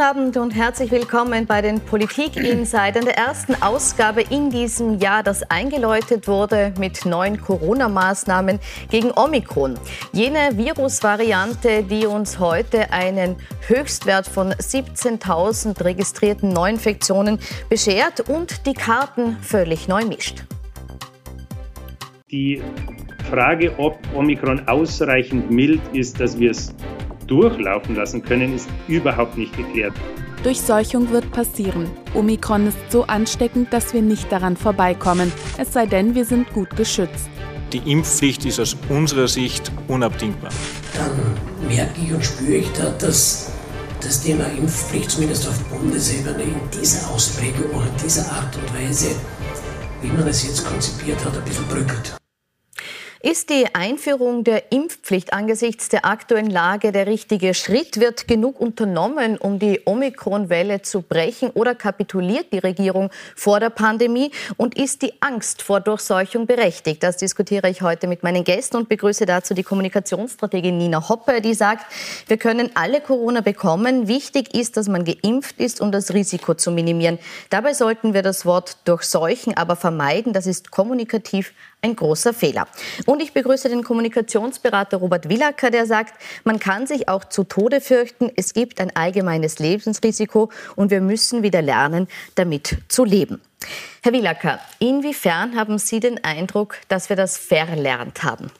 Guten Abend und herzlich willkommen bei den Politik-Insidern der ersten Ausgabe in diesem Jahr, das eingeläutet wurde mit neuen Corona-Maßnahmen gegen Omikron. Jene Virusvariante, die uns heute einen Höchstwert von 17.000 registrierten Neuinfektionen beschert und die Karten völlig neu mischt. Die Frage, ob Omikron ausreichend mild ist, dass wir es durchlaufen lassen können, ist überhaupt nicht geklärt. Durchseuchung wird passieren. Omikron ist so ansteckend, dass wir nicht daran vorbeikommen, es sei denn, wir sind gut geschützt. Die Impfpflicht ist aus unserer Sicht unabdingbar. Dann merke ich und spüre ich da, dass das Thema Impfpflicht zumindest auf Bundesebene in dieser Ausprägung oder dieser Art und Weise, wie man es jetzt konzipiert hat, ein bisschen bröckelt. Ist die Einführung der Impfpflicht angesichts der aktuellen Lage der richtige Schritt? Wird genug unternommen, um die Omikron-Welle zu brechen? Oder kapituliert die Regierung vor der Pandemie? Und ist die Angst vor Durchseuchung berechtigt? Das diskutiere ich heute mit meinen Gästen und begrüße dazu die Kommunikationsstrategin Nina Hoppe, die sagt, wir können alle Corona bekommen. Wichtig ist, dass man geimpft ist, um das Risiko zu minimieren. Dabei sollten wir das Wort durchseuchen aber vermeiden. Das ist kommunikativ ein großer Fehler. Und ich begrüße den Kommunikationsberater Robert Willacker, der sagt, man kann sich auch zu Tode fürchten. Es gibt ein allgemeines Lebensrisiko und wir müssen wieder lernen, damit zu leben. Herr Willacker, inwiefern haben Sie den Eindruck, dass wir das verlernt haben?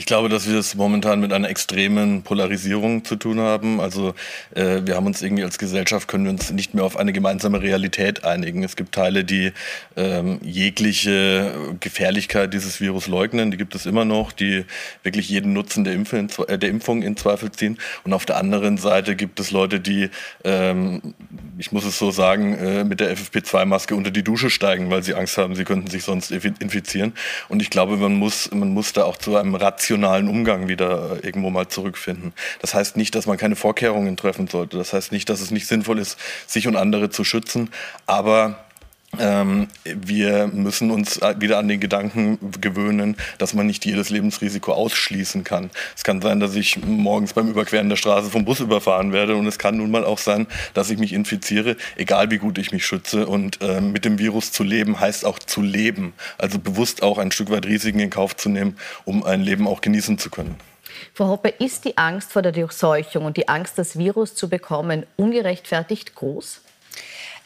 Ich glaube, dass wir es momentan mit einer extremen Polarisierung zu tun haben. Also äh, wir haben uns irgendwie als Gesellschaft können wir uns nicht mehr auf eine gemeinsame Realität einigen. Es gibt Teile, die ähm, jegliche Gefährlichkeit dieses Virus leugnen. Die gibt es immer noch, die wirklich jeden Nutzen der, Impf äh, der Impfung in Zweifel ziehen. Und auf der anderen Seite gibt es Leute, die, ähm, ich muss es so sagen, äh, mit der FFP2-Maske unter die Dusche steigen, weil sie Angst haben, sie könnten sich sonst infizieren. Und ich glaube, man muss, man muss da auch zu einem Ration rationalen Umgang wieder äh, irgendwo mal zurückfinden. Das heißt nicht, dass man keine Vorkehrungen treffen sollte. Das heißt nicht, dass es nicht sinnvoll ist, sich und andere zu schützen. Aber ähm, wir müssen uns wieder an den Gedanken gewöhnen, dass man nicht jedes Lebensrisiko ausschließen kann. Es kann sein, dass ich morgens beim Überqueren der Straße vom Bus überfahren werde und es kann nun mal auch sein, dass ich mich infiziere, egal wie gut ich mich schütze. Und äh, mit dem Virus zu leben heißt auch zu leben, also bewusst auch ein Stück weit Risiken in Kauf zu nehmen, um ein Leben auch genießen zu können. Frau Hoppe, ist die Angst vor der Durchseuchung und die Angst, das Virus zu bekommen, ungerechtfertigt groß?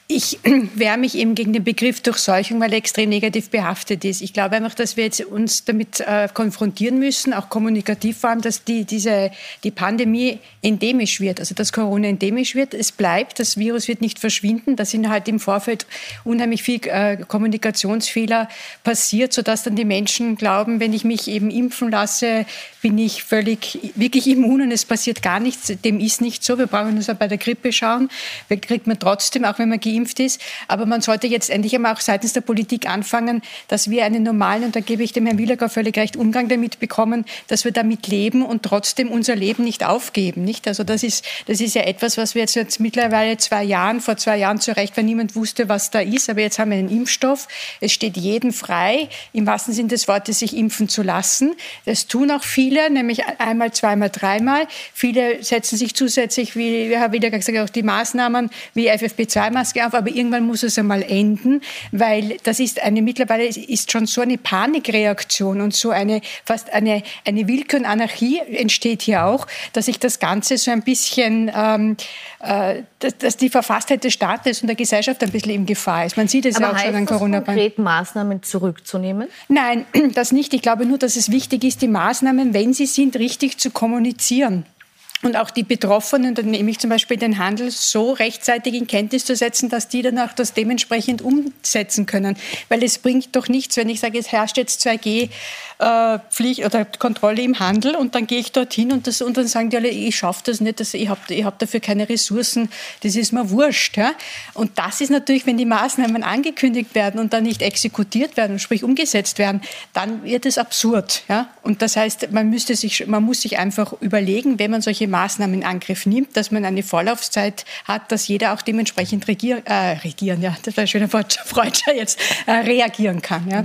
Ich wehre mich eben gegen den Begriff Durchseuchung, weil er extrem negativ behaftet ist. Ich glaube einfach, dass wir jetzt uns damit äh, konfrontieren müssen, auch kommunikativ vor allem, dass die, diese, die Pandemie endemisch wird, also dass Corona endemisch wird. Es bleibt, das Virus wird nicht verschwinden. Da sind halt im Vorfeld unheimlich viel äh, Kommunikationsfehler passiert, sodass dann die Menschen glauben, wenn ich mich eben impfen lasse, bin ich völlig, wirklich immun und es passiert gar nichts. Dem ist nicht so. Wir brauchen uns ja bei der Grippe schauen. Wir kriegt man trotzdem, auch wenn man geimpft ist. Aber man sollte jetzt endlich einmal auch seitens der Politik anfangen, dass wir einen normalen, und da gebe ich dem Herrn Willager völlig recht, Umgang damit bekommen, dass wir damit leben und trotzdem unser Leben nicht aufgeben. Nicht? Also das ist, das ist ja etwas, was wir jetzt, jetzt mittlerweile zwei Jahren, vor zwei Jahren zurecht, weil niemand wusste, was da ist. Aber jetzt haben wir einen Impfstoff. Es steht jedem frei, im wahrsten Sinne des Wortes, sich impfen zu lassen. Das tun auch viele nämlich einmal, zweimal, dreimal. Viele setzen sich zusätzlich, wie Herr Wiederger gesagt hat, auch die Maßnahmen wie FFP2-Maske auf, aber irgendwann muss es einmal enden, weil das ist eine, mittlerweile ist schon so eine Panikreaktion und so eine, fast eine, eine Willkür und Anarchie entsteht hier auch, dass ich das Ganze so ein bisschen, ähm, äh, dass, dass, die Verfasstheit des Staates und der Gesellschaft ein bisschen in Gefahr ist. Man sieht es ja auch schon an Corona. konkret Maßnahmen zurückzunehmen? Nein, das nicht. Ich glaube nur, dass es wichtig ist, die Maßnahmen, wenn sie sind, richtig zu kommunizieren und auch die Betroffenen, dann nehme ich zum Beispiel den Handel, so rechtzeitig in Kenntnis zu setzen, dass die dann auch das dementsprechend umsetzen können. Weil es bringt doch nichts, wenn ich sage, es herrscht jetzt 2G äh, oder Kontrolle im Handel und dann gehe ich dorthin und, das, und dann sagen die alle, ich schaffe das nicht, das, ich habe ich hab dafür keine Ressourcen, das ist mir wurscht. Ja? Und das ist natürlich, wenn die Maßnahmen angekündigt werden und dann nicht exekutiert werden, sprich umgesetzt werden, dann wird es absurd. Ja? Und das heißt, man, müsste sich, man muss sich einfach überlegen, wenn man solche Maßnahmen in Angriff nimmt, dass man eine Vorlaufzeit hat, dass jeder auch dementsprechend regier, äh, regieren, ja, das war ein schöner Wort, Freudscher jetzt, äh, reagieren kann. Ja.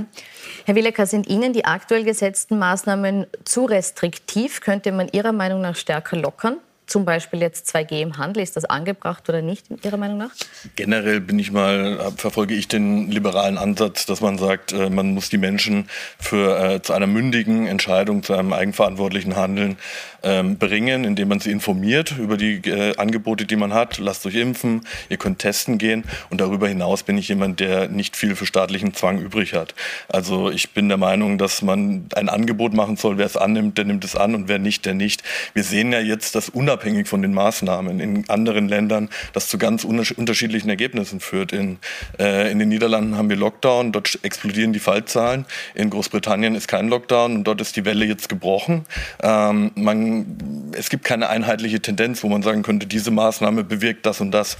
Herr Willecker, sind Ihnen die aktuell gesetzten Maßnahmen zu restriktiv? Könnte man Ihrer Meinung nach stärker lockern? Zum Beispiel jetzt 2G im Handel? Ist das angebracht oder nicht, Ihrer Meinung nach? Generell bin ich mal, verfolge ich den liberalen Ansatz, dass man sagt, äh, man muss die Menschen für, äh, zu einer mündigen Entscheidung, zu einem eigenverantwortlichen Handeln ähm, bringen, indem man sie informiert über die äh, Angebote, die man hat. Lasst euch impfen, ihr könnt testen gehen. Und darüber hinaus bin ich jemand, der nicht viel für staatlichen Zwang übrig hat. Also ich bin der Meinung, dass man ein Angebot machen soll. Wer es annimmt, der nimmt es an und wer nicht, der nicht. Wir sehen ja jetzt, dass unabhängig von den Maßnahmen in anderen Ländern das zu ganz unterschiedlichen Ergebnissen führt. In, äh, in den Niederlanden haben wir Lockdown, dort explodieren die Fallzahlen. In Großbritannien ist kein Lockdown und dort ist die Welle jetzt gebrochen. Ähm, man es gibt keine einheitliche Tendenz, wo man sagen könnte, diese Maßnahme bewirkt das und das.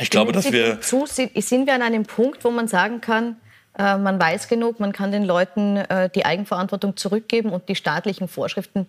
Ich glaube, dass wir. Zu, sind wir an einem Punkt, wo man sagen kann, äh, man weiß genug, man kann den Leuten äh, die Eigenverantwortung zurückgeben und die staatlichen Vorschriften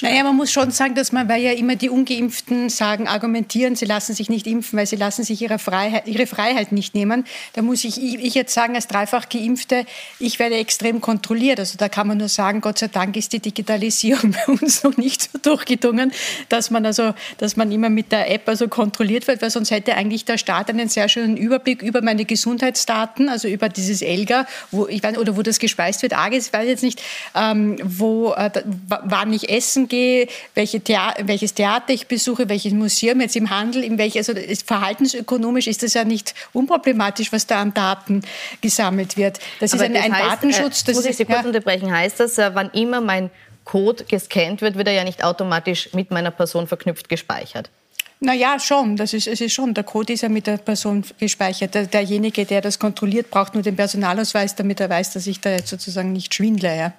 naja, man muss schon sagen, dass man, weil ja immer die Ungeimpften sagen, argumentieren, sie lassen sich nicht impfen, weil sie lassen sich ihre Freiheit, ihre Freiheit nicht nehmen. Da muss ich, ich jetzt sagen, als dreifach Geimpfte, ich werde extrem kontrolliert. Also da kann man nur sagen, Gott sei Dank ist die Digitalisierung bei uns noch nicht so durchgedrungen, dass man also, dass man immer mit der App also kontrolliert wird, weil sonst hätte eigentlich der Staat einen sehr schönen Überblick über meine Gesundheitsdaten, also über dieses ELGA, wo ich weiß, oder wo das gespeist wird, arg, ich weiß jetzt nicht, ähm, wo, äh, wann ich esse essen gehe, welche Thea welches Theater ich besuche, welches Museum jetzt im Handel, in welche, also verhaltensökonomisch ist das ja nicht unproblematisch, was da an Daten gesammelt wird. Das Aber ist ein, das ein heißt, Datenschutz. Äh, muss ich Sie kurz ja. unterbrechen. Heißt das, äh, wann immer mein Code gescannt wird, wird er ja nicht automatisch mit meiner Person verknüpft gespeichert? Na ja, schon. Das ist, es ist schon. Der Code ist ja mit der Person gespeichert. Der, derjenige, der das kontrolliert, braucht nur den Personalausweis, damit er weiß, dass ich da jetzt sozusagen nicht schwindle. Ja.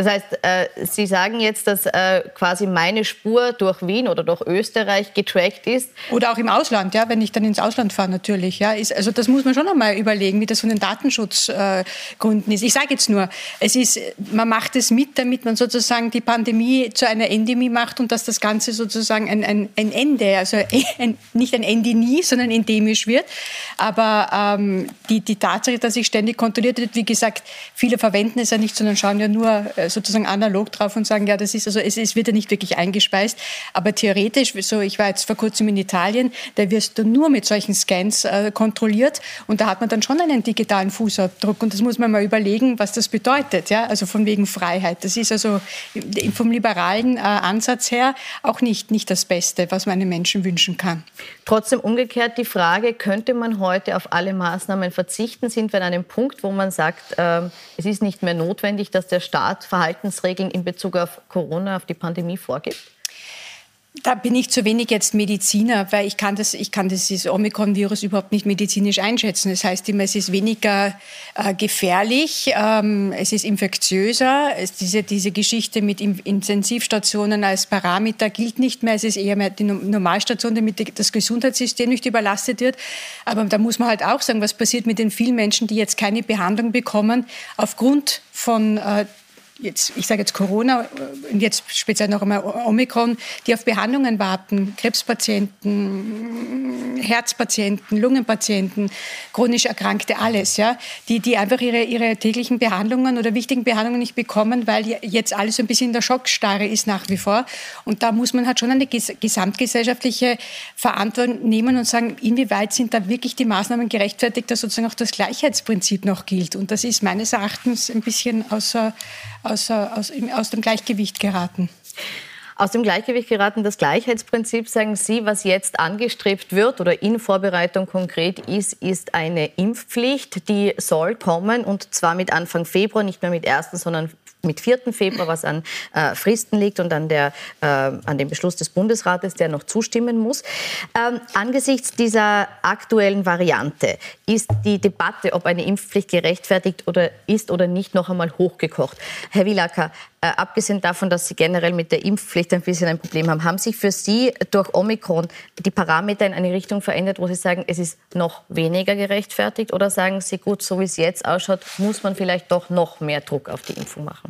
Das heißt, äh, Sie sagen jetzt, dass äh, quasi meine Spur durch Wien oder durch Österreich getrackt ist. Oder auch im Ausland, ja, wenn ich dann ins Ausland fahre natürlich. Ja, ist, also das muss man schon einmal überlegen, wie das von den Datenschutzgründen äh, ist. Ich sage jetzt nur, es ist, man macht es mit, damit man sozusagen die Pandemie zu einer Endemie macht und dass das Ganze sozusagen ein, ein, ein Ende, also ein, nicht ein Endemie, sondern endemisch wird. Aber ähm, die, die Tatsache, dass ich ständig kontrolliert wird, wie gesagt, viele verwenden es ja nicht, sondern schauen ja nur äh, sozusagen analog drauf und sagen, ja, das ist also, es, es wird ja nicht wirklich eingespeist. Aber theoretisch, so ich war jetzt vor kurzem in Italien, da wirst du nur mit solchen Scans äh, kontrolliert und da hat man dann schon einen digitalen Fußabdruck und das muss man mal überlegen, was das bedeutet, ja, also von wegen Freiheit. Das ist also vom liberalen äh, Ansatz her auch nicht, nicht das Beste, was man einem Menschen wünschen kann. Trotzdem umgekehrt die Frage, könnte man heute auf alle Maßnahmen verzichten? Sind wir an einem Punkt, wo man sagt, äh, es ist nicht mehr notwendig, dass der Staat Verhaltensregeln in Bezug auf Corona, auf die Pandemie vorgibt? Da bin ich zu wenig jetzt Mediziner, weil ich kann das, ich kann dieses Omikron-Virus überhaupt nicht medizinisch einschätzen. Das heißt immer, es ist weniger äh, gefährlich, ähm, es ist infektiöser. Es, diese, diese Geschichte mit Intensivstationen als Parameter gilt nicht mehr. Es ist eher mehr die Normalstation, damit das Gesundheitssystem nicht überlastet wird. Aber da muss man halt auch sagen, was passiert mit den vielen Menschen, die jetzt keine Behandlung bekommen aufgrund von äh, jetzt, ich sage jetzt Corona und jetzt speziell noch einmal Omikron, die auf Behandlungen warten, Krebspatienten, Herzpatienten, Lungenpatienten, chronisch Erkrankte, alles, ja, die, die einfach ihre, ihre täglichen Behandlungen oder wichtigen Behandlungen nicht bekommen, weil jetzt alles ein bisschen in der Schockstarre ist nach wie vor. Und da muss man halt schon eine gesamtgesellschaftliche Verantwortung nehmen und sagen, inwieweit sind da wirklich die Maßnahmen gerechtfertigt, dass sozusagen auch das Gleichheitsprinzip noch gilt. Und das ist meines Erachtens ein bisschen außer, aus, aus, aus dem Gleichgewicht geraten. Aus dem Gleichgewicht geraten das Gleichheitsprinzip, sagen Sie, was jetzt angestrebt wird oder in Vorbereitung konkret ist, ist eine Impfpflicht, die soll kommen und zwar mit Anfang Februar, nicht mehr mit 1., sondern mit 4. Februar, was an äh, Fristen liegt und an, der, äh, an dem Beschluss des Bundesrates, der noch zustimmen muss. Ähm, angesichts dieser aktuellen Variante ist die Debatte, ob eine Impfpflicht gerechtfertigt oder ist oder nicht, noch einmal hochgekocht. Herr Wielacker, äh, abgesehen davon, dass Sie generell mit der Impfpflicht ein bisschen ein Problem haben, haben sich für Sie durch Omikron die Parameter in eine Richtung verändert, wo Sie sagen, es ist noch weniger gerechtfertigt? Oder sagen Sie, gut, so wie es jetzt ausschaut, muss man vielleicht doch noch mehr Druck auf die Impfung machen?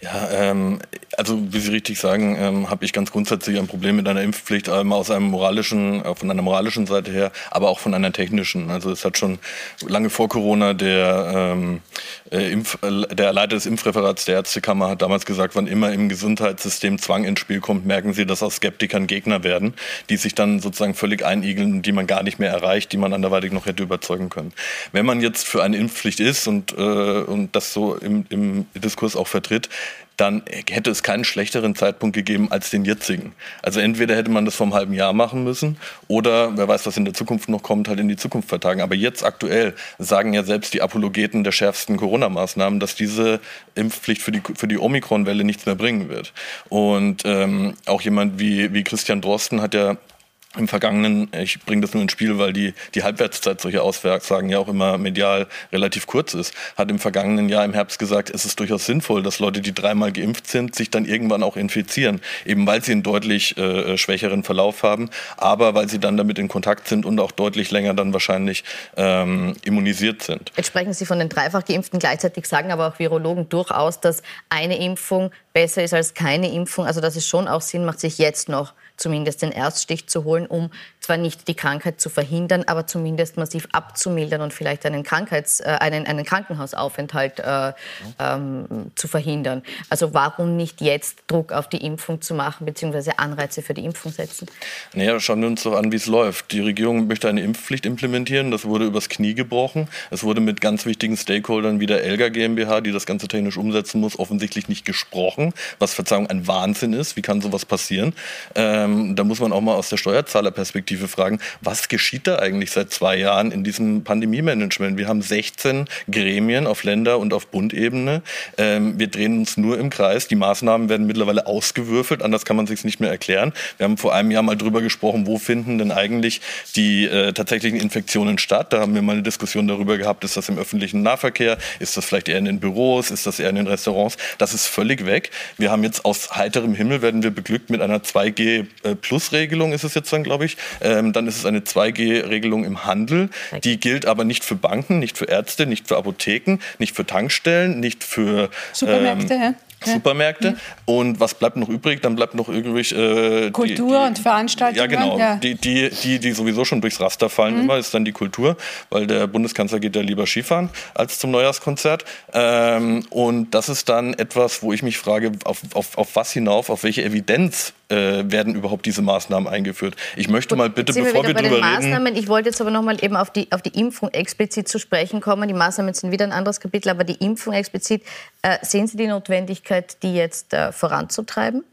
Ja, ähm, also wie Sie richtig sagen, ähm, habe ich ganz grundsätzlich ein Problem mit einer Impfpflicht, ähm, aus einem moralischen, äh, von einer moralischen Seite her, aber auch von einer technischen. Also es hat schon lange vor Corona der, ähm, äh, Impf, äh, der Leiter des Impfreferats der Ärztekammer hat damals gesagt, wann immer im Gesundheitssystem Zwang ins Spiel kommt, merken Sie, dass aus Skeptikern Gegner werden, die sich dann sozusagen völlig einigeln, die man gar nicht mehr erreicht, die man anderweitig noch hätte überzeugen können. Wenn man jetzt für eine Impfpflicht ist und, äh, und das so im, im Diskurs auch vertritt, dann hätte es keinen schlechteren Zeitpunkt gegeben als den jetzigen. Also entweder hätte man das vor einem halben Jahr machen müssen oder wer weiß, was in der Zukunft noch kommt, halt in die Zukunft vertagen. Aber jetzt aktuell sagen ja selbst die Apologeten der schärfsten Corona-Maßnahmen, dass diese Impfpflicht für die, für die Omikron-Welle nichts mehr bringen wird. Und ähm, auch jemand wie, wie Christian Drosten hat ja im vergangenen, ich bringe das nur ins Spiel, weil die, die Halbwertszeit solcher Aussagen ja auch immer medial relativ kurz ist, hat im vergangenen Jahr im Herbst gesagt, es ist durchaus sinnvoll, dass Leute, die dreimal geimpft sind, sich dann irgendwann auch infizieren, eben weil sie einen deutlich äh, schwächeren Verlauf haben, aber weil sie dann damit in Kontakt sind und auch deutlich länger dann wahrscheinlich ähm, immunisiert sind. Jetzt sprechen Sie von den dreifach Geimpften. Gleichzeitig sagen aber auch Virologen durchaus, dass eine Impfung besser ist als keine Impfung. Also dass es schon auch Sinn macht, sich jetzt noch zumindest den Erststich zu holen, um zwar nicht die Krankheit zu verhindern, aber zumindest massiv abzumildern und vielleicht einen, Krankheits-, äh, einen, einen Krankenhausaufenthalt äh, ähm, zu verhindern. Also warum nicht jetzt Druck auf die Impfung zu machen, beziehungsweise Anreize für die Impfung setzen? Naja, schauen wir uns doch an, wie es läuft. Die Regierung möchte eine Impfpflicht implementieren. Das wurde übers Knie gebrochen. Es wurde mit ganz wichtigen Stakeholdern wie der Elga GmbH, die das Ganze technisch umsetzen muss, offensichtlich nicht gesprochen, was Verzeihung ein Wahnsinn ist. Wie kann sowas passieren? Ähm, ähm, da muss man auch mal aus der Steuerzahlerperspektive fragen, was geschieht da eigentlich seit zwei Jahren in diesem Pandemie-Management? Wir haben 16 Gremien auf Länder- und auf Bundebene. Ähm, wir drehen uns nur im Kreis. Die Maßnahmen werden mittlerweile ausgewürfelt, anders kann man sich nicht mehr erklären. Wir haben vor einem Jahr mal drüber gesprochen, wo finden denn eigentlich die äh, tatsächlichen Infektionen statt. Da haben wir mal eine Diskussion darüber gehabt, ist das im öffentlichen Nahverkehr, ist das vielleicht eher in den Büros, ist das eher in den Restaurants. Das ist völlig weg. Wir haben jetzt aus heiterem Himmel, werden wir beglückt mit einer 2G äh, Plus-Regelung ist es jetzt dann, glaube ich. Ähm, dann ist es eine 2G-Regelung im Handel. Die gilt aber nicht für Banken, nicht für Ärzte, nicht für Apotheken, nicht für Tankstellen, nicht für Supermärkte. Ähm, ja. Supermärkte. Und was bleibt noch übrig? Dann bleibt noch übrig äh, Kultur die, die, und Veranstaltungen. Ja, genau. Ja. Die, die, die, die sowieso schon durchs Raster fallen mhm. immer, ist dann die Kultur, weil der Bundeskanzler geht ja lieber Skifahren als zum Neujahrskonzert. Ähm, und das ist dann etwas, wo ich mich frage, auf, auf, auf was hinauf, auf welche Evidenz äh, werden überhaupt diese Maßnahmen eingeführt? Ich möchte Gut, mal bitte, bevor wir, wir drüber reden. Ich wollte jetzt aber noch mal eben auf die, auf die Impfung explizit zu sprechen kommen. Die Maßnahmen sind wieder ein anderes Kapitel, aber die Impfung explizit. Äh, sehen Sie die Notwendigkeit, die jetzt äh, voranzutreiben?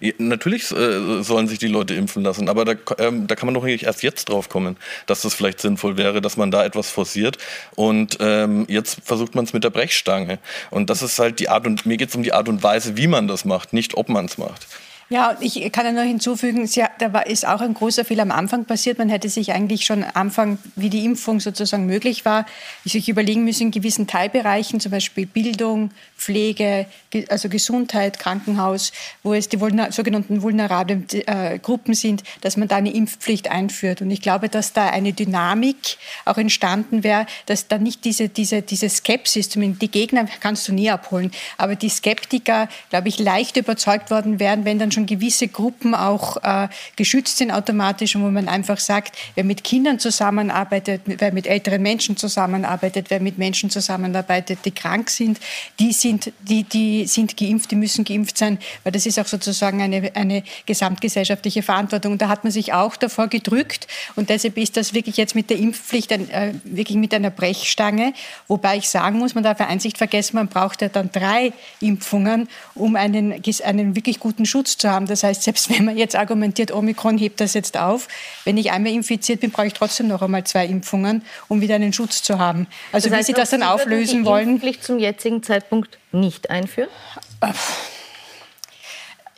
Ja, natürlich äh, sollen sich die Leute impfen lassen, aber da, ähm, da kann man doch nicht erst jetzt drauf kommen, dass das vielleicht sinnvoll wäre, dass man da etwas forciert. Und ähm, jetzt versucht man es mit der Brechstange. Und das ist halt die Art und mir geht es um die Art und Weise, wie man das macht, nicht ob man es macht. Ja, ich kann ja noch hinzufügen, ja, da war, ist auch ein großer Fehler am Anfang passiert. Man hätte sich eigentlich schon am Anfang, wie die Impfung sozusagen möglich war, sich überlegen müssen, in gewissen Teilbereichen, zum Beispiel Bildung, Pflege, also Gesundheit, Krankenhaus, wo es die sogenannten vulnerablen äh, Gruppen sind, dass man da eine Impfpflicht einführt. Und ich glaube, dass da eine Dynamik auch entstanden wäre, dass da nicht diese, diese, diese Skepsis, zumindest die Gegner kannst du nie abholen, aber die Skeptiker, glaube ich, leicht überzeugt worden wären, wenn dann schon schon gewisse Gruppen auch äh, geschützt sind automatisch und wo man einfach sagt, wer mit Kindern zusammenarbeitet, wer mit älteren Menschen zusammenarbeitet, wer mit Menschen zusammenarbeitet, die krank sind, die sind, die, die sind geimpft, die müssen geimpft sein, weil das ist auch sozusagen eine, eine gesamtgesellschaftliche Verantwortung. Und da hat man sich auch davor gedrückt und deshalb ist das wirklich jetzt mit der Impfpflicht ein, äh, wirklich mit einer Brechstange, wobei ich sagen muss, man darf ja eins nicht vergessen, man braucht ja dann drei Impfungen, um einen, einen wirklich guten Schutz zu haben. Das heißt, selbst wenn man jetzt argumentiert, Omikron hebt das jetzt auf, wenn ich einmal infiziert bin, brauche ich trotzdem noch einmal zwei Impfungen, um wieder einen Schutz zu haben. Also das heißt, wie Sie das dann Sie auflösen die wollen? Impfpflicht zum jetzigen Zeitpunkt nicht einführen?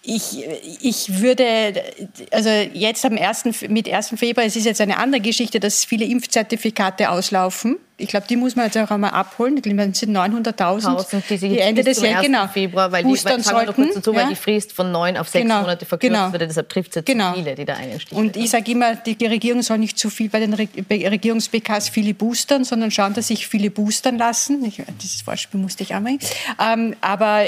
Ich, ich würde, also jetzt am 1., mit 1. Februar, es ist jetzt eine andere Geschichte, dass viele Impfzertifikate auslaufen Ich glaube, die muss man jetzt auch einmal abholen. Ich glaube, sind 900.000, die, die Ende des Jahres genau, Februar, weil die, weil, sollten, kurz dazu, ja? weil die Frist von neun auf sechs genau, Monate verkürzt genau, wurde. Deshalb trifft es jetzt genau. viele, die da einstehen. Und ich sage immer, die Regierung soll nicht zu viel bei den Regierungs-BKs viele boostern, sondern schauen, dass sich viele boostern lassen. Ich, dieses Wortspiel musste ich einmal. Ähm, aber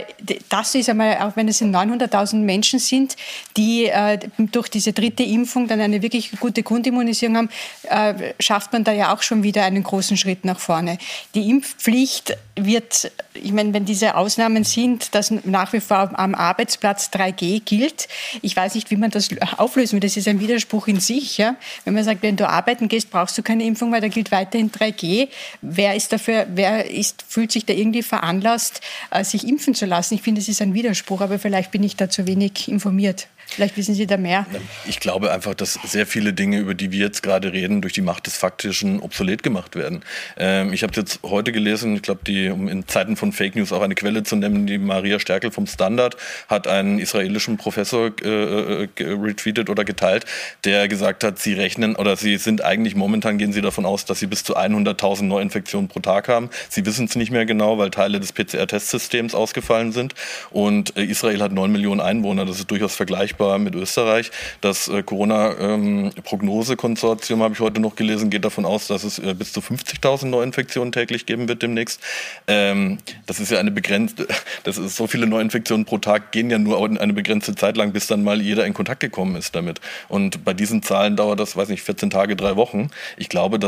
das ist einmal, auch wenn es 900.000 Menschen sind, die äh, durch diese dritte Impfung dann eine wirklich gute Grundimmunisierung haben, äh, schafft man da ja auch schon wieder einen großen Schritt nach vorne. Die Impfpflicht wird, ich meine, wenn diese Ausnahmen sind, dass nach wie vor am Arbeitsplatz 3G gilt, ich weiß nicht, wie man das auflösen will. Das ist ein Widerspruch in sich. Ja? Wenn man sagt, wenn du arbeiten gehst, brauchst du keine Impfung, weil da gilt weiterhin 3G. Wer ist dafür, wer ist, fühlt sich da irgendwie veranlasst, äh, sich impfen zu lassen? Ich finde, es ist ein Widerspruch, aber vielleicht bin ich da zu wenig informiert. Vielleicht wissen Sie da mehr. Ich glaube einfach, dass sehr viele Dinge, über die wir jetzt gerade reden, durch die Macht des Faktischen obsolet gemacht werden. Ähm, ich habe jetzt heute gelesen, ich glaube, die, um in Zeiten von Fake News auch eine Quelle zu nennen, die Maria Stärkel vom Standard hat einen israelischen Professor äh, äh retweetet oder geteilt, der gesagt hat, sie rechnen oder sie sind eigentlich momentan gehen sie davon aus, dass sie bis zu 100.000 Neuinfektionen pro Tag haben. Sie wissen es nicht mehr genau, weil Teile des PCR-Testsystems ausgefallen sind. Und äh, Israel hat 9 Millionen Einwohner. Das ist durchaus vergleichbar vergleichbar mit Österreich. Das äh, Corona-Prognose-Konsortium, habe ich heute noch gelesen, geht davon aus, dass es äh, bis zu 50.000 Neuinfektionen täglich geben wird demnächst. Ähm, das ist ja eine begrenzte, das ist so viele Neuinfektionen pro Tag gehen ja nur eine begrenzte Zeit lang, bis dann mal jeder in Kontakt gekommen ist damit. Und bei diesen Zahlen dauert das, weiß nicht, 14 Tage, drei Wochen. Ich glaube,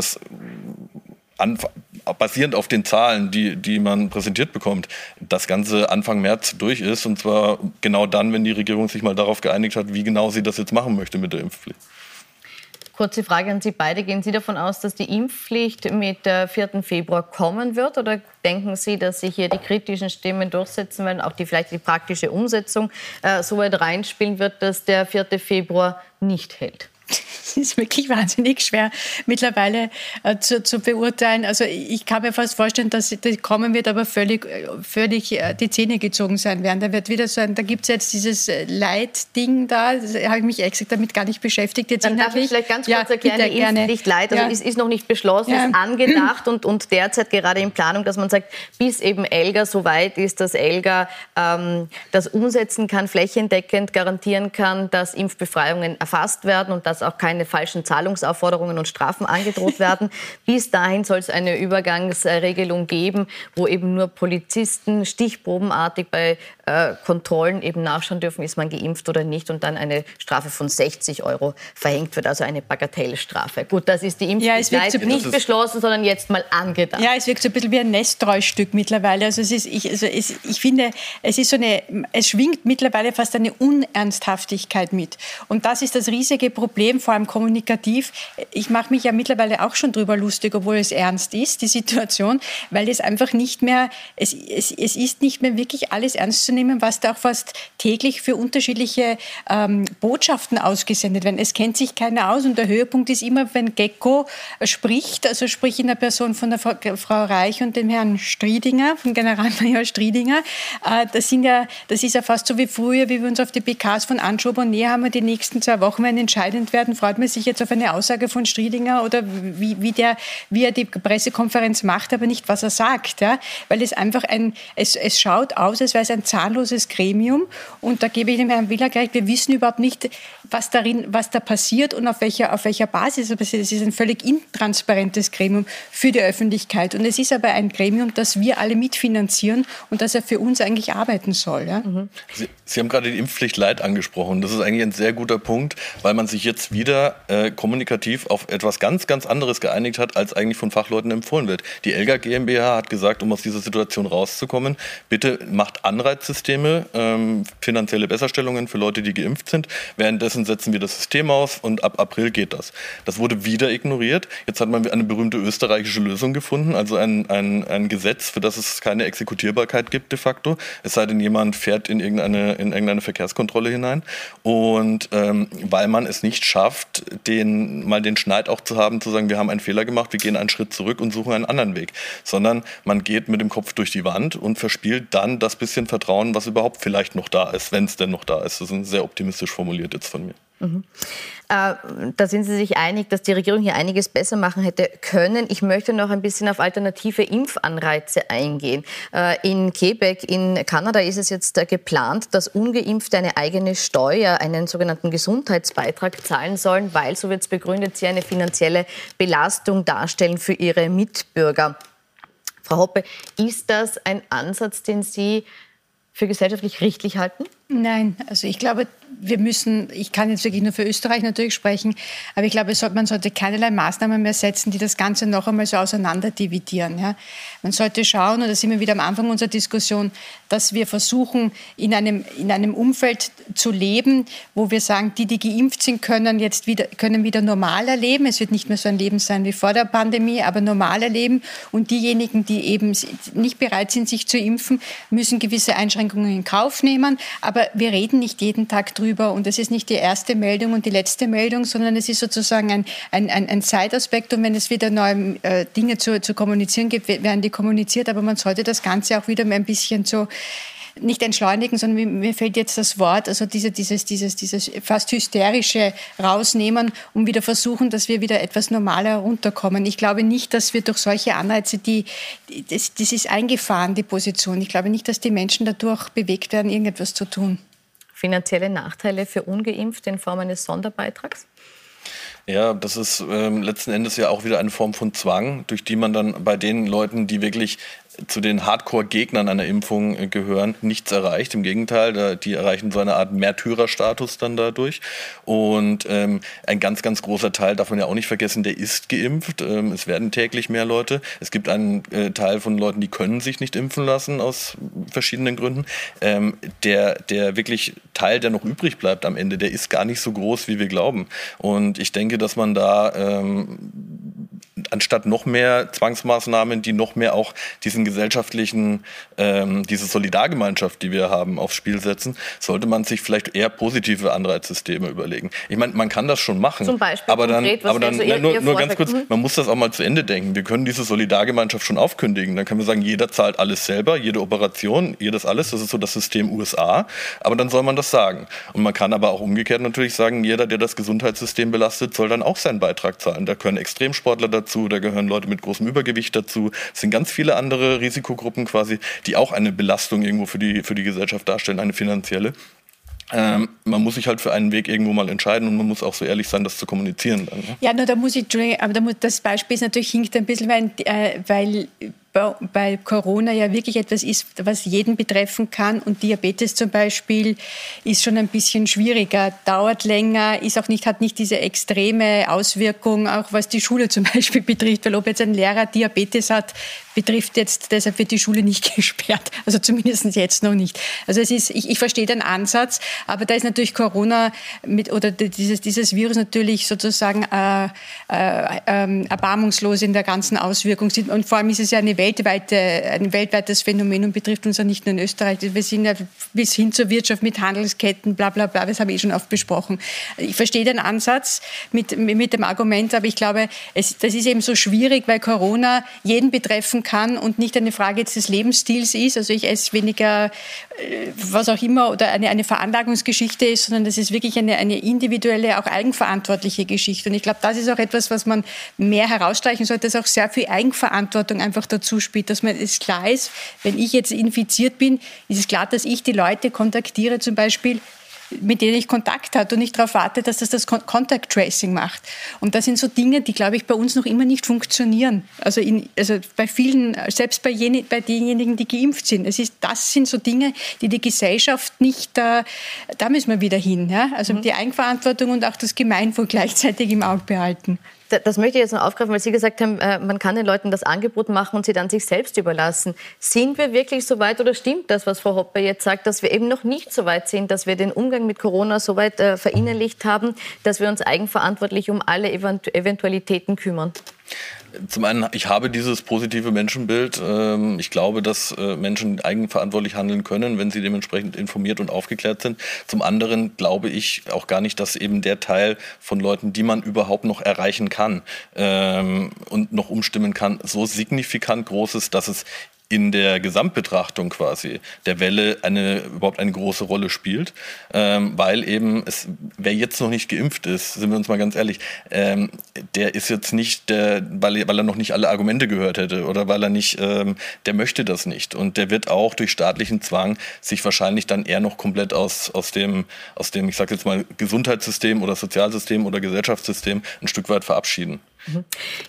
dass basierend auf den Zahlen, die, die man präsentiert bekommt, das Ganze Anfang März durch ist. Und zwar genau dann, wenn die Regierung sich mal darauf geeinigt hat, wie genau sie das jetzt machen möchte mit der Impfpflicht. Kurze Frage an Sie beide. Gehen Sie davon aus, dass die Impfpflicht mit der 4. Februar kommen wird? Oder denken Sie, dass sich hier die kritischen Stimmen durchsetzen werden, auch die vielleicht die praktische Umsetzung äh, so weit reinspielen wird, dass der 4. Februar nicht hält? Es ist wirklich wahnsinnig schwer mittlerweile äh, zu, zu, beurteilen. Also ich kann mir fast vorstellen, dass das kommen wird, aber völlig, völlig äh, die Zähne gezogen sein werden. Da wird wieder so ein, da gibt es jetzt dieses äh, Leitding da, das habe ich mich exakt damit gar nicht beschäftigt. Jetzt Dann darf ich vielleicht ganz kurz ja, erklären, die Impfpflicht Leid, also ja. ist, ist noch nicht beschlossen, ja. ist angedacht und, und derzeit gerade in Planung, dass man sagt, bis eben Elga so weit ist, dass Elga ähm, das umsetzen kann, flächendeckend garantieren kann, dass Impfbefreiungen erfasst werden und dass auch keine falschen Zahlungsaufforderungen und Strafen angedroht werden. Bis dahin soll es eine Übergangsregelung geben, wo eben nur Polizisten stichprobenartig bei äh, Kontrollen eben nachschauen dürfen, ist man geimpft oder nicht und dann eine Strafe von 60 Euro verhängt wird, also eine Bagatellstrafe. Gut, das ist die Impfpflicht ja, so nicht beschlossen, sondern jetzt mal angedacht. Ja, es wirkt so ein bisschen wie ein Nestreustück mittlerweile. Also es ist, ich, also es, ich finde, es ist so eine, es schwingt mittlerweile fast eine Unernsthaftigkeit mit. Und das ist das riesige Problem, vor allem kommunikativ. Ich mache mich ja mittlerweile auch schon drüber lustig, obwohl es ernst ist, die Situation, weil es einfach nicht mehr, es, es, es ist nicht mehr wirklich alles ernst zu nehmen, was da auch fast täglich für unterschiedliche ähm, Botschaften ausgesendet werden. Es kennt sich keiner aus und der Höhepunkt ist immer, wenn Gecko spricht, also sprich in der Person von der Frau, Reich und dem Herrn Striedinger, von Generalmajor Striedinger. Äh, das, sind ja, das ist ja fast so wie früher, wie wir uns auf die PKs von Anschober Näher haben wir die nächsten zwei Wochen werden entscheidend werden, freut man sich jetzt auf eine Aussage von Striedinger oder wie, wie, der, wie er die Pressekonferenz macht, aber nicht, was er sagt. Ja? Weil es einfach ein, es, es schaut aus, als wäre es ein zahnloses Gremium. Und da gebe ich dem Herrn Willer gleich, wir wissen überhaupt nicht, was, darin, was da passiert und auf welcher, auf welcher Basis es passiert. Es ist ein völlig intransparentes Gremium für die Öffentlichkeit. Und es ist aber ein Gremium, das wir alle mitfinanzieren und das er für uns eigentlich arbeiten soll. Ja? Mhm. Sie, Sie haben gerade die Impfpflicht Leid angesprochen. Das ist eigentlich ein sehr guter Punkt, weil man sich jetzt wieder äh, kommunikativ auf etwas ganz, ganz anderes geeinigt hat, als eigentlich von Fachleuten empfohlen wird. Die Elga GmbH hat gesagt, um aus dieser Situation rauszukommen, bitte macht Anreizsysteme, ähm, finanzielle Besserstellungen für Leute, die geimpft sind. Währenddessen setzen wir das System aus und ab April geht das. Das wurde wieder ignoriert. Jetzt hat man eine berühmte österreichische Lösung gefunden, also ein, ein, ein Gesetz, für das es keine Exekutierbarkeit gibt de facto. Es sei denn, jemand fährt in irgendeine, in irgendeine Verkehrskontrolle hinein. Und ähm, weil man es nicht schafft, den, mal den Schneid auch zu haben, zu sagen, wir haben einen Fehler gemacht, wir gehen einen Schritt zurück und suchen einen anderen Weg. Sondern man geht mit dem Kopf durch die Wand und verspielt dann das bisschen Vertrauen, was überhaupt vielleicht noch da ist, wenn es denn noch da ist. Das ist sehr optimistisch formuliert jetzt von mir. Mhm. Äh, da sind Sie sich einig, dass die Regierung hier einiges besser machen hätte können. Ich möchte noch ein bisschen auf alternative Impfanreize eingehen. Äh, in Quebec in Kanada ist es jetzt äh, geplant, dass ungeimpfte eine eigene Steuer, einen sogenannten Gesundheitsbeitrag zahlen sollen, weil, so wird es begründet, sie eine finanzielle Belastung darstellen für ihre Mitbürger. Frau Hoppe, ist das ein Ansatz, den Sie für gesellschaftlich richtig halten? Nein, also ich glaube, wir müssen, ich kann jetzt wirklich nur für Österreich natürlich sprechen, aber ich glaube, man sollte keinerlei Maßnahmen mehr setzen, die das Ganze noch einmal so auseinander dividieren. Ja. Man sollte schauen, und da sind wir wieder am Anfang unserer Diskussion, dass wir versuchen, in einem, in einem Umfeld zu leben, wo wir sagen, die, die geimpft sind, können jetzt wieder, können wieder normaler leben. Es wird nicht mehr so ein Leben sein wie vor der Pandemie, aber normaler leben. Und diejenigen, die eben nicht bereit sind, sich zu impfen, müssen gewisse Einschränkungen in Kauf nehmen. Aber wir reden nicht jeden Tag drüber und es ist nicht die erste Meldung und die letzte Meldung, sondern es ist sozusagen ein, ein, ein, ein Zeitaspekt und wenn es wieder neue äh, Dinge zu, zu kommunizieren gibt, werden die kommuniziert, aber man sollte das Ganze auch wieder ein bisschen so nicht entschleunigen, sondern mir fällt jetzt das Wort, also diese, dieses, dieses, dieses fast hysterische rausnehmen, um wieder versuchen, dass wir wieder etwas normaler runterkommen. Ich glaube nicht, dass wir durch solche Anreize, die, das, das ist eingefahren, die Position. Ich glaube nicht, dass die Menschen dadurch bewegt werden, irgendetwas zu tun. Finanzielle Nachteile für Ungeimpfte in Form eines Sonderbeitrags? Ja, das ist ähm, letzten Endes ja auch wieder eine Form von Zwang, durch die man dann bei den Leuten, die wirklich zu den Hardcore-Gegnern einer Impfung äh, gehören, nichts erreicht. Im Gegenteil, die erreichen so eine Art Märtyrerstatus dann dadurch. Und ähm, ein ganz, ganz großer Teil, darf man ja auch nicht vergessen, der ist geimpft. Ähm, es werden täglich mehr Leute. Es gibt einen äh, Teil von Leuten, die können sich nicht impfen lassen aus verschiedenen Gründen. Ähm, der, der wirklich Teil, der noch übrig bleibt am Ende, der ist gar nicht so groß, wie wir glauben. Und ich denke, dass man da ähm, anstatt noch mehr Zwangsmaßnahmen, die noch mehr auch diesen gesellschaftlichen, ähm, diese Solidargemeinschaft, die wir haben, aufs Spiel setzen, sollte man sich vielleicht eher positive Anreizsysteme überlegen. Ich meine, man kann das schon machen. Zum Beispiel aber dann, konkret, aber dann so ihr, nur, ihr nur ganz kurz, mhm. man muss das auch mal zu Ende denken. Wir können diese Solidargemeinschaft schon aufkündigen. Dann können wir sagen, jeder zahlt alles selber, jede Operation, jedes alles. Das ist so das System USA. Aber dann soll man das sagen. Und man kann aber auch umgekehrt natürlich sagen, jeder, der das Gesundheitssystem belastet, soll dann auch seinen Beitrag zahlen. Da können Extremsportler dazu, da gehören Leute mit großem Übergewicht dazu. Es sind ganz viele andere Risikogruppen quasi, die auch eine Belastung irgendwo für die, für die Gesellschaft darstellen, eine finanzielle. Ähm, man muss sich halt für einen Weg irgendwo mal entscheiden und man muss auch so ehrlich sein, das zu kommunizieren. Dann, ne? Ja, nur da muss ich, aber da muss, das Beispiel ist natürlich hinkt ein bisschen, weil, äh, weil bei Corona ja wirklich etwas ist, was jeden betreffen kann. Und Diabetes zum Beispiel ist schon ein bisschen schwieriger, dauert länger, ist auch nicht, hat nicht diese extreme Auswirkung, auch was die Schule zum Beispiel betrifft. Weil ob jetzt ein Lehrer Diabetes hat, betrifft jetzt, deshalb wird die Schule nicht gesperrt. Also zumindest jetzt noch nicht. Also es ist, ich, ich verstehe den Ansatz, aber da ist natürlich Corona mit, oder dieses, dieses Virus natürlich sozusagen äh, äh, äh, erbarmungslos in der ganzen Auswirkung. Und vor allem ist es ja eine weltweite, ein weltweites Phänomen und betrifft uns ja nicht nur in Österreich. Wir sind ja bis hin zur Wirtschaft mit Handelsketten, bla bla bla, das habe ich eh schon oft besprochen. Ich verstehe den Ansatz mit, mit dem Argument, aber ich glaube, es, das ist eben so schwierig, weil Corona jeden betreffen kann und nicht eine Frage jetzt des Lebensstils ist. Also ich esse weniger, äh, was auch immer, oder eine, eine Veranlagungsgeschichte ist, sondern das ist wirklich eine, eine individuelle, auch eigenverantwortliche Geschichte. Und ich glaube, das ist auch etwas, was man mehr herausstreichen sollte, dass auch sehr viel Eigenverantwortung einfach dazu spielt, dass man es klar ist, wenn ich jetzt infiziert bin, ist es klar, dass ich die Leute kontaktiere, zum Beispiel mit denen ich Kontakt hatte und nicht darauf warte, dass das das Contact Tracing macht. Und das sind so Dinge, die, glaube ich, bei uns noch immer nicht funktionieren. Also, in, also bei vielen, selbst bei, jene, bei denjenigen, die geimpft sind. Es ist, das sind so Dinge, die die Gesellschaft nicht, äh, da müssen wir wieder hin. Ja? Also mhm. die Eigenverantwortung und auch das Gemeinwohl gleichzeitig im Auge behalten. Das möchte ich jetzt noch aufgreifen, weil Sie gesagt haben, äh, man kann den Leuten das Angebot machen und sie dann sich selbst überlassen. Sind wir wirklich so weit oder stimmt das, was Frau Hoppe jetzt sagt, dass wir eben noch nicht so weit sind, dass wir den Umgang mit Corona so weit äh, verinnerlicht haben, dass wir uns eigenverantwortlich um alle Eventualitäten kümmern? Zum einen, ich habe dieses positive Menschenbild. Ähm, ich glaube, dass äh, Menschen eigenverantwortlich handeln können, wenn sie dementsprechend informiert und aufgeklärt sind. Zum anderen glaube ich auch gar nicht, dass eben der Teil von Leuten, die man überhaupt noch erreichen kann ähm, und noch umstimmen kann, so signifikant groß ist, dass es in der Gesamtbetrachtung quasi der Welle eine überhaupt eine große Rolle spielt, ähm, weil eben es, wer jetzt noch nicht geimpft ist, sind wir uns mal ganz ehrlich, ähm, der ist jetzt nicht, der, weil, weil er noch nicht alle Argumente gehört hätte oder weil er nicht, ähm, der möchte das nicht und der wird auch durch staatlichen Zwang sich wahrscheinlich dann eher noch komplett aus aus dem aus dem ich sage jetzt mal Gesundheitssystem oder Sozialsystem oder Gesellschaftssystem ein Stück weit verabschieden. Mhm.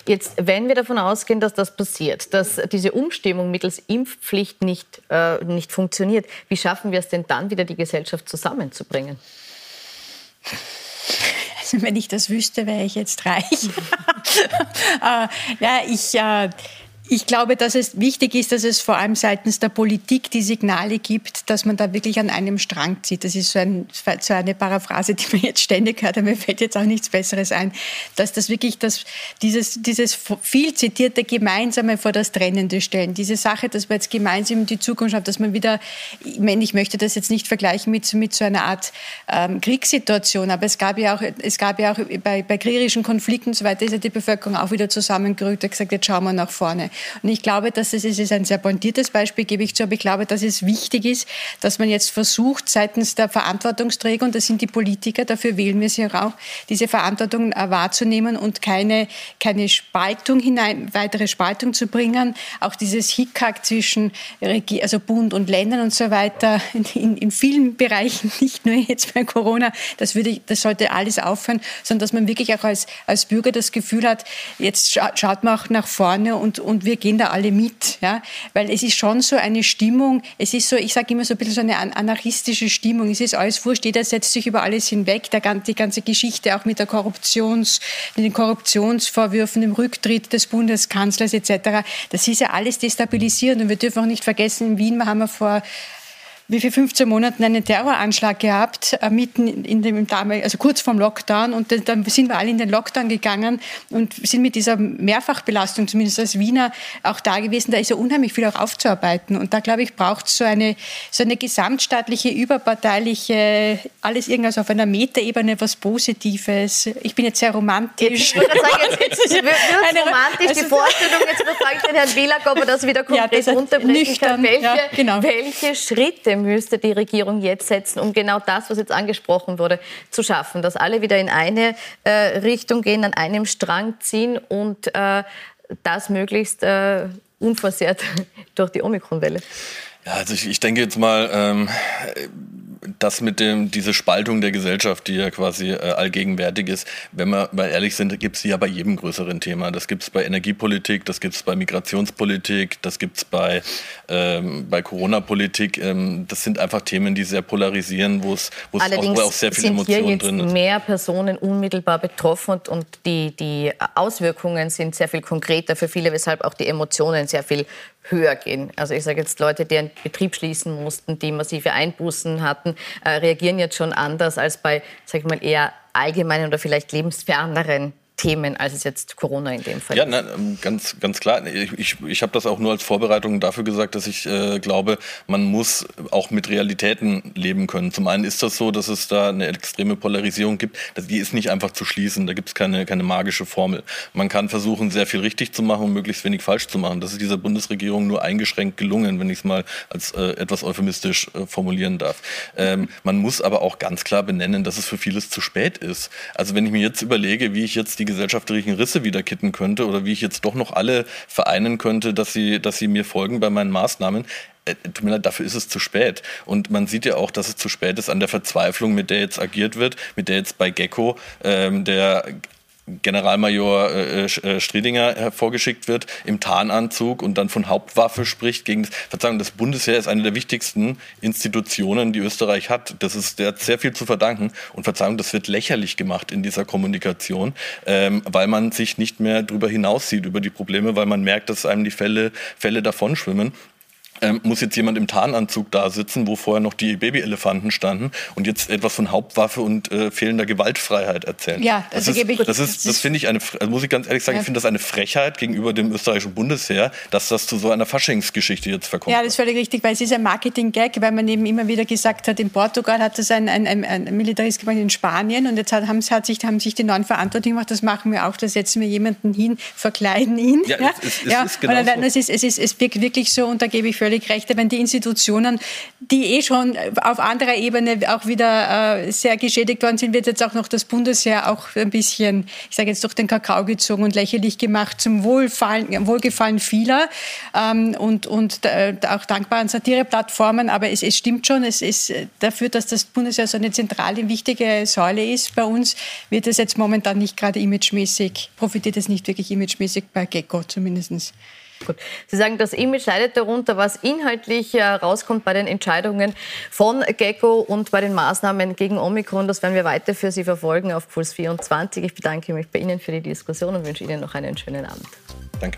Jetzt, wenn wir davon ausgehen, dass das passiert, dass diese Umstimmung mittels Impfpflicht nicht, äh, nicht funktioniert, wie schaffen wir es denn dann wieder, die Gesellschaft zusammenzubringen? Also wenn ich das wüsste, wäre ich jetzt reich. äh, ja, ich, äh, ich glaube, dass es wichtig ist, dass es vor allem seitens der Politik die Signale gibt, dass man da wirklich an einem Strang zieht. Das ist so, ein, so eine Paraphrase, die man jetzt ständig hört, aber mir fällt jetzt auch nichts Besseres ein, dass das wirklich das, dieses, dieses viel zitierte Gemeinsame vor das Trennende stellen. Diese Sache, dass wir jetzt gemeinsam in die Zukunft schauen, dass man wieder, ich, meine, ich möchte das jetzt nicht vergleichen mit, mit so einer Art ähm, Kriegssituation, aber es gab ja auch, es gab ja auch bei, bei kriegerischen Konflikten und so weiter, ist ja die Bevölkerung auch wieder zusammengerückt und gesagt, jetzt schauen wir nach vorne. Und ich glaube, dass es, es ist ein sehr pointiertes Beispiel, gebe ich zu, aber ich glaube, dass es wichtig ist, dass man jetzt versucht, seitens der Verantwortungsträger, und das sind die Politiker, dafür wählen wir sie auch, diese Verantwortung äh, wahrzunehmen und keine, keine Spaltung hinein, weitere Spaltung zu bringen. Auch dieses Hickhack zwischen also Bund und Ländern und so weiter in, in vielen Bereichen, nicht nur jetzt bei Corona, das, würde das sollte alles aufhören, sondern dass man wirklich auch als, als Bürger das Gefühl hat, jetzt schaut man auch nach vorne und, und wir gehen da alle mit, ja, weil es ist schon so eine Stimmung, es ist so, ich sage immer so ein bisschen so eine anarchistische Stimmung, es ist alles wurscht, jeder setzt sich über alles hinweg, der, die ganze Geschichte auch mit der Korruptions, mit den Korruptionsvorwürfen, dem Rücktritt des Bundeskanzlers etc., das ist ja alles destabilisierend und wir dürfen auch nicht vergessen, in Wien haben wir vor wie für 15 Monaten einen Terroranschlag gehabt, äh, mitten in dem also kurz vorm Lockdown. Und dann sind wir alle in den Lockdown gegangen und sind mit dieser Mehrfachbelastung, zumindest als Wiener, auch da gewesen. Da ist ja unheimlich viel auch aufzuarbeiten. Und da, glaube ich, braucht es so eine, so eine gesamtstaatliche, überparteiliche, alles irgendwas auf einer Metaebene, was Positives. Ich bin jetzt sehr romantisch. Jetzt, ich würde sagen, jetzt, jetzt wird romantisch also, die Vorstellung. Jetzt frage ich den Herrn Wielak, ob er das wieder konkret ja, unterbrechen nüchtern, kann. Welche, ja, genau. welche Schritte müsste die Regierung jetzt setzen, um genau das, was jetzt angesprochen wurde, zu schaffen, dass alle wieder in eine äh, Richtung gehen, an einem Strang ziehen und äh, das möglichst äh, unversehrt durch die Omikronwelle? Ja, also ich, ich denke jetzt mal, ähm, das mit dem, diese Spaltung der Gesellschaft, die ja quasi äh, allgegenwärtig ist, wenn wir mal ehrlich sind, gibt es die ja bei jedem größeren Thema. Das gibt es bei Energiepolitik, das gibt es bei Migrationspolitik, das gibt es bei, ähm, bei Corona-Politik. Ähm, das sind einfach Themen, die sehr polarisieren, wo es auch, auch, sehr viel Emotion hier jetzt drin ist. mehr Personen unmittelbar betroffen und, und die, die Auswirkungen sind sehr viel konkreter für viele, weshalb auch die Emotionen sehr viel höher gehen. Also ich sage jetzt Leute, die einen Betrieb schließen mussten, die massive Einbußen hatten, äh, reagieren jetzt schon anders als bei, sag ich mal, eher allgemeinen oder vielleicht lebensferneren Themen, als es jetzt Corona in dem Fall ja, ist. Ja, ganz, ganz klar. Ich, ich, ich habe das auch nur als Vorbereitung dafür gesagt, dass ich äh, glaube, man muss auch mit Realitäten leben können. Zum einen ist das so, dass es da eine extreme Polarisierung gibt. Die ist nicht einfach zu schließen. Da gibt es keine, keine magische Formel. Man kann versuchen, sehr viel richtig zu machen und möglichst wenig falsch zu machen. Das ist dieser Bundesregierung nur eingeschränkt gelungen, wenn ich es mal als äh, etwas euphemistisch äh, formulieren darf. Ähm, man muss aber auch ganz klar benennen, dass es für vieles zu spät ist. Also wenn ich mir jetzt überlege, wie ich jetzt die gesellschaftlichen Risse wieder kitten könnte oder wie ich jetzt doch noch alle vereinen könnte, dass sie, dass sie mir folgen bei meinen Maßnahmen. Äh, tut mir leid, dafür ist es zu spät. Und man sieht ja auch, dass es zu spät ist an der Verzweiflung, mit der jetzt agiert wird, mit der jetzt bei Gecko ähm, der Generalmajor äh, äh, Striedinger hervorgeschickt wird im Tarnanzug und dann von Hauptwaffe spricht gegen das, Verzeihung, das Bundesheer ist eine der wichtigsten Institutionen, die Österreich hat. Das ist, der hat sehr viel zu verdanken und Verzeihung, das wird lächerlich gemacht in dieser Kommunikation, ähm, weil man sich nicht mehr darüber hinaussieht über die Probleme, weil man merkt, dass einem die Fälle, Fälle davonschwimmen. Ähm, muss jetzt jemand im Tarnanzug da sitzen, wo vorher noch die Babyelefanten standen und jetzt etwas von Hauptwaffe und äh, fehlender Gewaltfrei erzählen. Ja, das, das ist, ich, das ist, das finde ich eine, also muss ich ganz ehrlich sagen, ja. ich finde das eine Frechheit gegenüber dem österreichischen Bundesheer, dass das zu so einer Faschingsgeschichte jetzt verkommt. Ja, das ist völlig richtig, weil es ist ein Marketing-Gag, weil man eben immer wieder gesagt hat, in Portugal hat es ein, ein, ein, ein Militarist gemacht, in Spanien und jetzt hat, haben, hat sich, haben sich die neuen Verantwortlichen gemacht, das machen wir auch, da setzen wir jemanden hin, verkleiden ihn. Ja, ja. Es, es, ja. ist genau so. es, ist, es, ist, es wirkt wirklich so und da gebe ich völlig recht, wenn die Institutionen, die eh schon auf anderer Ebene auch wieder äh, sehr geschädigt worden sind, wird jetzt auch noch das Bundesheer auch ein bisschen, ich sage jetzt durch den Kakao gezogen und lächerlich gemacht zum Wohlfallen, Wohlgefallen vieler ähm, und, und äh, auch dankbaren Satireplattformen. Aber es, es stimmt schon, es ist dafür, dass das Bundesheer so eine zentrale, wichtige Säule ist bei uns, wird es jetzt momentan nicht gerade imagemäßig, profitiert es nicht wirklich imagemäßig bei Gecko zumindest. Gut. Sie sagen, das Image leidet darunter, was inhaltlich äh, rauskommt bei den Entscheidungen von Gecko und bei den Maßnahmen gegen Omikron. Das werden wir weiter für Sie verfolgen auf Puls 24. Ich bedanke mich bei Ihnen für die Diskussion und wünsche Ihnen noch einen schönen Abend. Danke.